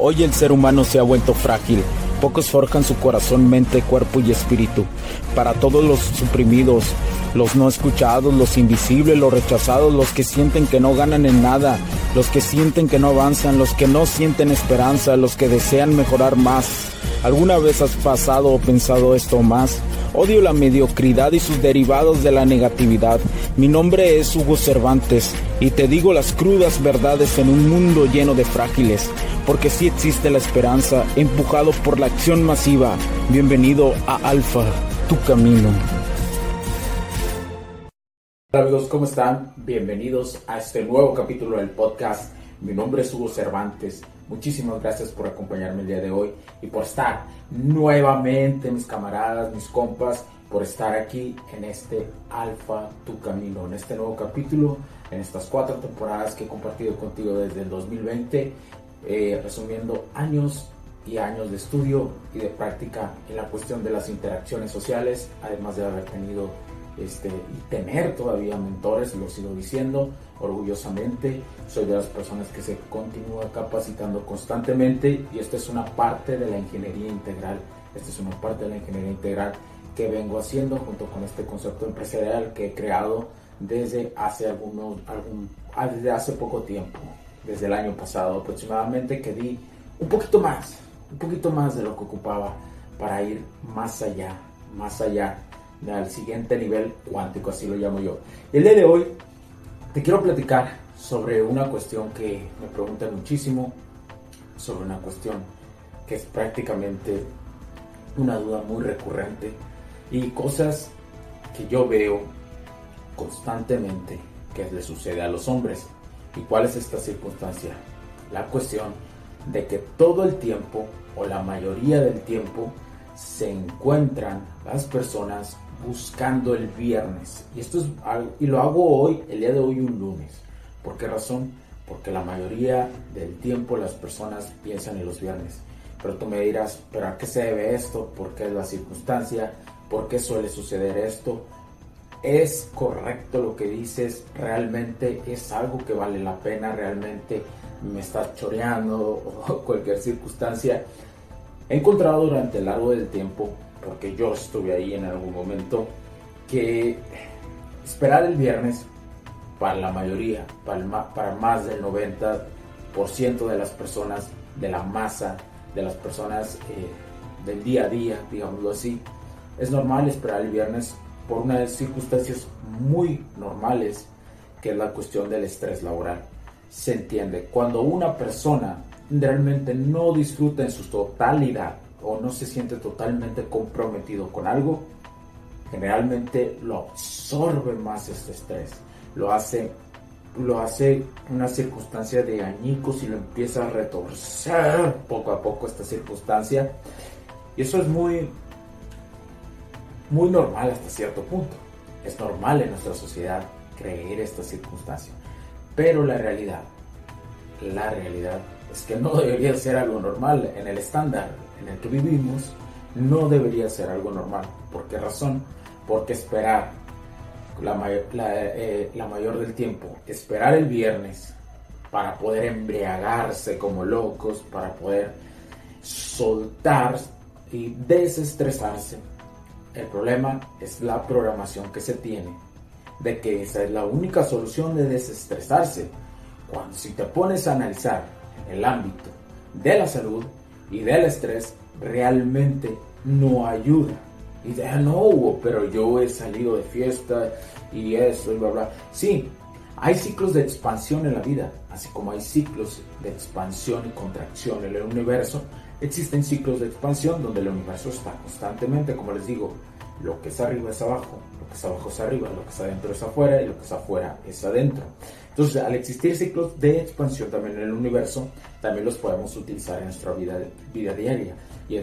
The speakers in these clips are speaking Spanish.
Hoy el ser humano se ha vuelto frágil. Pocos forjan su corazón, mente, cuerpo y espíritu. Para todos los suprimidos, los no escuchados, los invisibles, los rechazados, los que sienten que no ganan en nada, los que sienten que no avanzan, los que no sienten esperanza, los que desean mejorar más. ¿Alguna vez has pasado o pensado esto más? Odio la mediocridad y sus derivados de la negatividad. Mi nombre es Hugo Cervantes y te digo las crudas verdades en un mundo lleno de frágiles porque sí existe la esperanza, empujado por la acción masiva. Bienvenido a Alfa, tu camino. Hola amigos, ¿cómo están? Bienvenidos a este nuevo capítulo del podcast. Mi nombre es Hugo Cervantes. Muchísimas gracias por acompañarme el día de hoy y por estar nuevamente, mis camaradas, mis compas, por estar aquí en este Alfa Tu Camino, en este nuevo capítulo, en estas cuatro temporadas que he compartido contigo desde el 2020 eh, resumiendo años años de estudio y de práctica en la cuestión de las interacciones sociales, además de haber tenido este, y tener todavía mentores, lo sigo diciendo orgullosamente, soy de las personas que se continúa capacitando constantemente y esta es una parte de la ingeniería integral, esta es una parte de la ingeniería integral que vengo haciendo junto con este concepto empresarial que he creado desde hace algunos, algún, desde hace poco tiempo desde el año pasado aproximadamente, que di un poquito más, un poquito más de lo que ocupaba para ir más allá, más allá del siguiente nivel cuántico, así lo llamo yo. El día de hoy te quiero platicar sobre una cuestión que me preguntan muchísimo, sobre una cuestión que es prácticamente una duda muy recurrente y cosas que yo veo constantemente que le sucede a los hombres. ¿Y cuál es esta circunstancia? La cuestión de que todo el tiempo o la mayoría del tiempo se encuentran las personas buscando el viernes. Y esto es y lo hago hoy, el día de hoy un lunes. ¿Por qué razón? Porque la mayoría del tiempo las personas piensan en los viernes. Pero tú me dirás, ¿pero a qué se debe esto? ¿Por qué es la circunstancia? ¿Por qué suele suceder esto? es correcto lo que dices, realmente es algo que vale la pena, realmente me estás choreando o cualquier circunstancia. He encontrado durante el largo del tiempo, porque yo estuve ahí en algún momento, que esperar el viernes para la mayoría, para, más del 90% de las personas, de la masa, de las personas eh, del día a día, digámoslo así, es normal esperar el viernes por unas circunstancias muy normales, que es la cuestión del estrés laboral. Se entiende, cuando una persona realmente no disfruta en su totalidad o no se siente totalmente comprometido con algo, generalmente lo absorbe más este estrés, lo hace lo hace una circunstancia de añicos y lo empieza a retorcer poco a poco esta circunstancia. Y eso es muy, muy normal hasta cierto punto. Es normal en nuestra sociedad creer esta circunstancia. Pero la realidad, la realidad es que no debería ser algo normal en el estándar en el que vivimos. No debería ser algo normal. ¿Por qué razón? Porque esperar la, eh, mayor del tiempo, esperar el viernes para poder embriagarse como locos, para poder soltar y desestresarse el problema es la programación que se tiene de que esa es la única solución de desestresarse. Cuando si te pones a analizar el ámbito de la salud y del estrés, realmente no ayuda. Y de, no, pero yo he salido de fiesta y eso y bla, bla. Sí, hay ciclos de expansión en la vida, así como hay ciclos de expansión y contracción en el universo. Existen ciclos de expansión donde el universo está constantemente, como les digo, lo que es arriba es abajo, lo que es abajo es arriba, lo que es adentro es afuera y lo que es afuera es adentro. Entonces, al existir ciclos de expansión también en el universo, también los podemos utilizar en nuestra vida, vida diaria. ¿Y,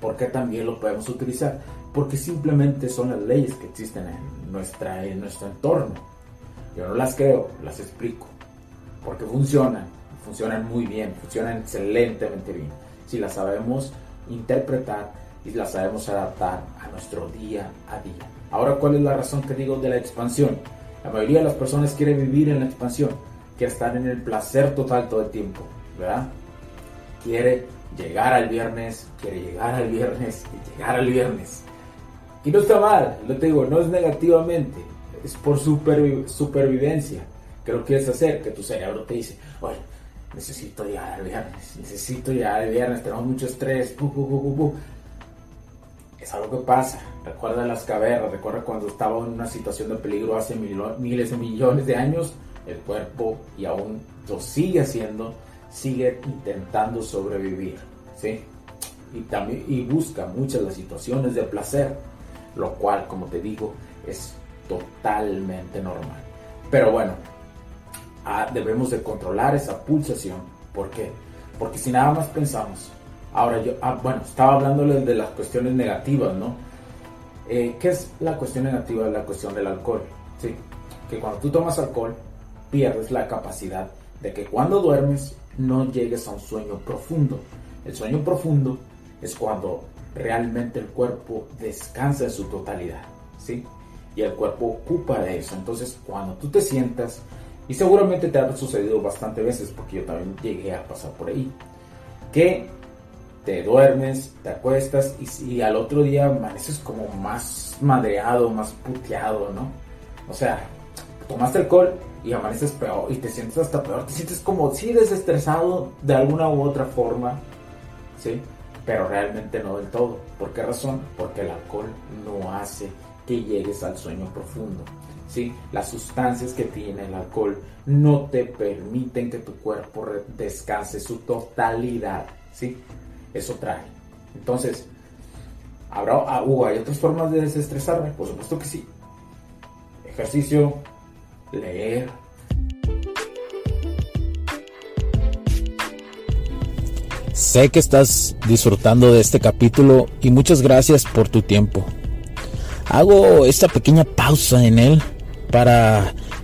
por qué también los podemos utilizar? Porque simplemente son las leyes que existen en, nuestra, en nuestro entorno. Yo no las creo, las explico. Porque funcionan, funcionan muy bien, funcionan excelentemente bien. Si las sabemos interpretar y las sabemos adaptar a nuestro día a día. Ahora, ¿cuál es la razón que digo de la expansión? La mayoría de las personas quiere vivir en la expansión, quiere estar en el placer total todo el tiempo, ¿verdad? quiere llegar al viernes, quiere llegar al viernes y llegar al viernes. Y no está mal, lo te digo, no es negativamente, es por supervivencia que lo quieres hacer, que tu cerebro te dice, oye, necesito llegar al viernes, necesito llegar al viernes, tenemos mucho estrés, es algo que pasa. Recuerda las cavernas, recuerda cuando estaba en una situación de peligro hace miles de millones de años, el cuerpo, y aún lo sigue haciendo, sigue intentando sobrevivir, ¿sí? Y, también, y busca muchas las situaciones de placer, lo cual, como te digo, es totalmente normal. Pero bueno, ah, debemos de controlar esa pulsación. ¿Por qué? Porque si nada más pensamos, ahora yo, ah, bueno, estaba hablándole de las cuestiones negativas, ¿no? Eh, ¿Qué es la cuestión negativa la cuestión del alcohol? Sí, que cuando tú tomas alcohol, pierdes la capacidad de que cuando duermes no llegues a un sueño profundo. El sueño profundo es cuando realmente el cuerpo descansa en su totalidad, ¿sí? Y el cuerpo ocupa de eso. Entonces, cuando tú te sientas, y seguramente te ha sucedido bastante veces, porque yo también llegué a pasar por ahí, que te duermes, te acuestas y, al otro día amaneces como más madreado, más puteado, ¿no? O sea, tomaste alcohol y amaneces peor y te sientes hasta peor, te sientes como sí desestresado de alguna u otra forma, ¿sí? Pero realmente no del todo. ¿Por qué razón? Porque el alcohol no hace que llegues al sueño profundo. ¿sí? Las sustancias que tiene el alcohol no te permiten que tu cuerpo descanse su totalidad. ¿sí? Eso trae. Entonces, ¿habrá, ah, ¿hay otras formas de desestresarme? Por supuesto que sí. Ejercicio, leer. Sé que estás disfrutando de este capítulo y muchas gracias por tu tiempo. Hago esta pequeña pausa en él para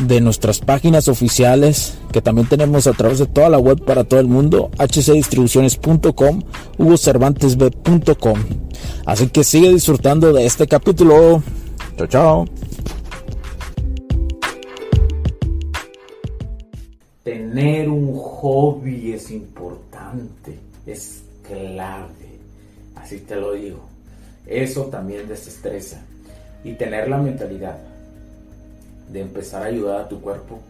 de nuestras páginas oficiales que también tenemos a través de toda la web para todo el mundo, hcdistribuciones.com, hugocervantesb.com. Así que sigue disfrutando de este capítulo. Chao, chao. Tener un hobby es importante, es clave, así te lo digo. Eso también desestresa. Y tener la mentalidad de empezar a ayudar a tu cuerpo,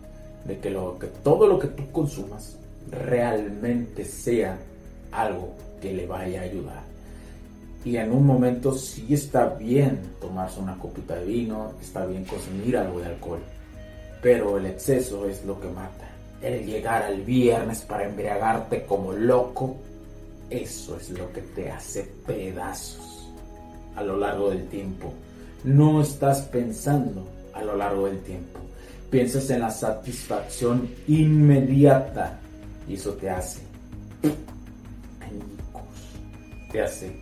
de que, lo, que todo lo que tú consumas realmente sea algo que le vaya a ayudar. Y en un momento sí está bien tomarse una copita de vino, está bien consumir algo de alcohol, pero el exceso es lo que mata. El llegar al viernes para embriagarte como loco, eso es lo que te hace pedazos a lo largo del tiempo. No estás pensando a lo largo del tiempo. Piensas en la satisfacción inmediata y eso te hace te hace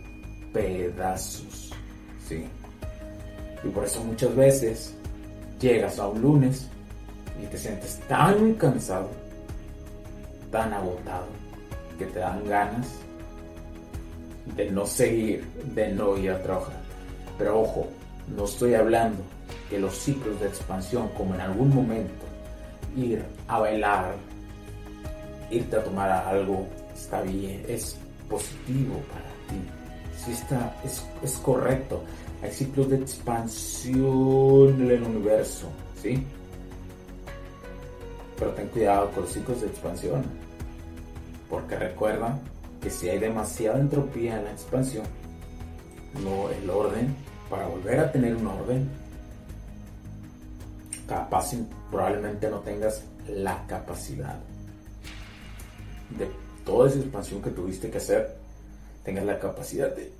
pedazos, ¿sí? Y por eso muchas veces llegas a un lunes y te sientes tan cansado, tan agotado, que te dan ganas de no seguir, de no ir a trabajar. Pero ojo, no estoy hablando que los ciclos de expansión, como en algún momento ir a bailar, irte a tomar algo, está bien, es positivo para ti. Si está, es, es correcto. Hay ciclos de expansión en el universo, ¿sí? Pero ten cuidado con los ciclos de expansión. Porque recuerda que si hay demasiada entropía en la expansión, no, el orden, para volver a tener un orden, capaz probablemente no tengas la capacidad de toda esa expansión que tuviste que hacer, tengas la capacidad de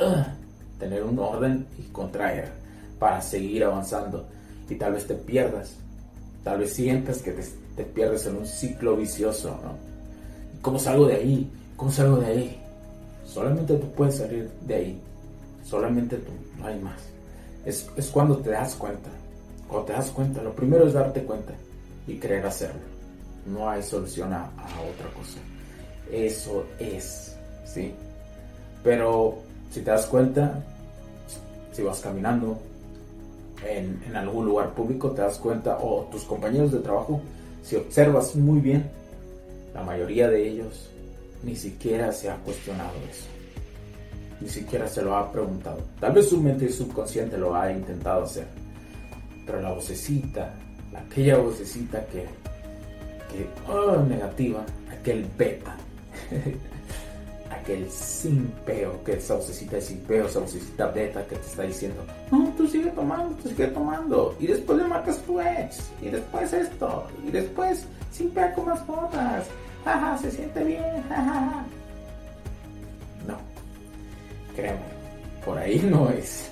ah, tener un orden y contraer para seguir avanzando y tal vez te pierdas, tal vez sientas que te, te pierdes en un ciclo vicioso, ¿no? ¿Cómo salgo de ahí? ¿Cómo salgo de ahí? Solamente tú puedes salir de ahí solamente tú, no hay más. Es, es cuando te das cuenta, cuando te das cuenta, lo primero es darte cuenta y querer hacerlo. No hay solución a, otra cosa. Eso es, ¿sí? Pero si te das cuenta, si vas caminando en, en, algún lugar público, te das cuenta, o tus compañeros de trabajo, si observas muy bien, la mayoría de ellos ni siquiera se ha cuestionado eso. Ni siquiera se lo ha preguntado. Tal vez su mente subconsciente lo ha intentado hacer. Pero la vocecita, aquella vocecita que, que oh, negativa, aquel beta, aquel sin peo, que esa vocecita de sin peo, esa vocecita beta que te está diciendo, no, tú sigue tomando, tú sigue tomando, y después le marcas tu ex, y después esto, y después sin peo con más fotos, jaja, se siente bien, jajaja. Créeme, por ahí no es.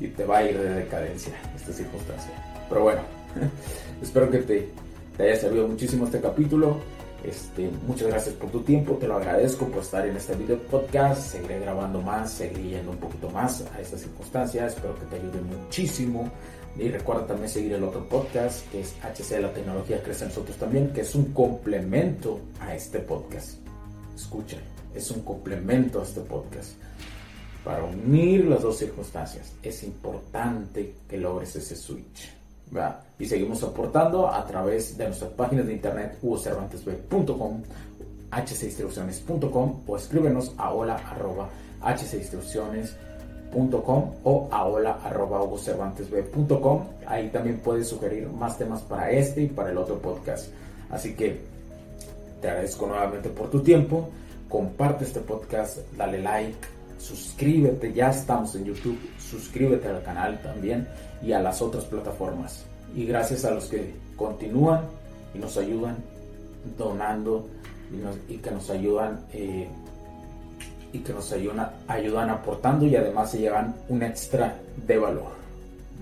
Y te va a ir de decadencia esta circunstancia. Pero bueno, espero que te, te haya servido muchísimo este capítulo. Este, muchas gracias por tu tiempo, te lo agradezco por estar en este video podcast. Seguiré grabando más, seguiré yendo un poquito más a estas circunstancias. Espero que te ayude muchísimo. Y recuerda también seguir el otro podcast que es HC La Tecnología Crece en Nosotros también, que es un complemento a este podcast. Escucha, es un complemento a este podcast. Para unir las dos circunstancias es importante que logres ese switch. Y seguimos aportando a través de nuestras páginas de internet hugocervantesb.com, hcinstrucciones.com o escríbenos a hola arroba o a hola arroba. Ahí también puedes sugerir más temas para este y para el otro podcast. Así que te agradezco nuevamente por tu tiempo. Comparte este podcast, dale like, suscríbete, ya estamos en YouTube, suscríbete al canal también y a las otras plataformas. Y gracias a los que continúan y nos ayudan donando y, que nos ayudan eh, y que nos ayudan, ayudan aportando y además se llevan un extra de valor.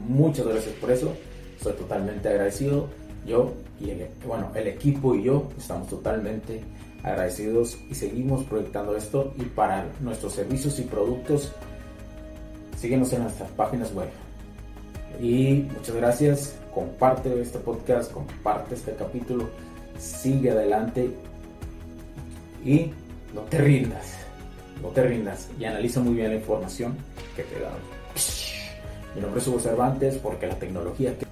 Muchas gracias por eso, estoy totalmente agradecido. Yo y el, bueno, el equipo y yo estamos totalmente agradecidos y seguimos proyectando esto. Y para nuestros servicios y productos síguenos en nuestras páginas web. Y muchas gracias. Comparte este podcast comparte este capítulo sigue adelante y no te rindas no te rindas. Y analiza muy bien la información que te dado. Mi nombre es Hugo Cervantes porque la tecnología que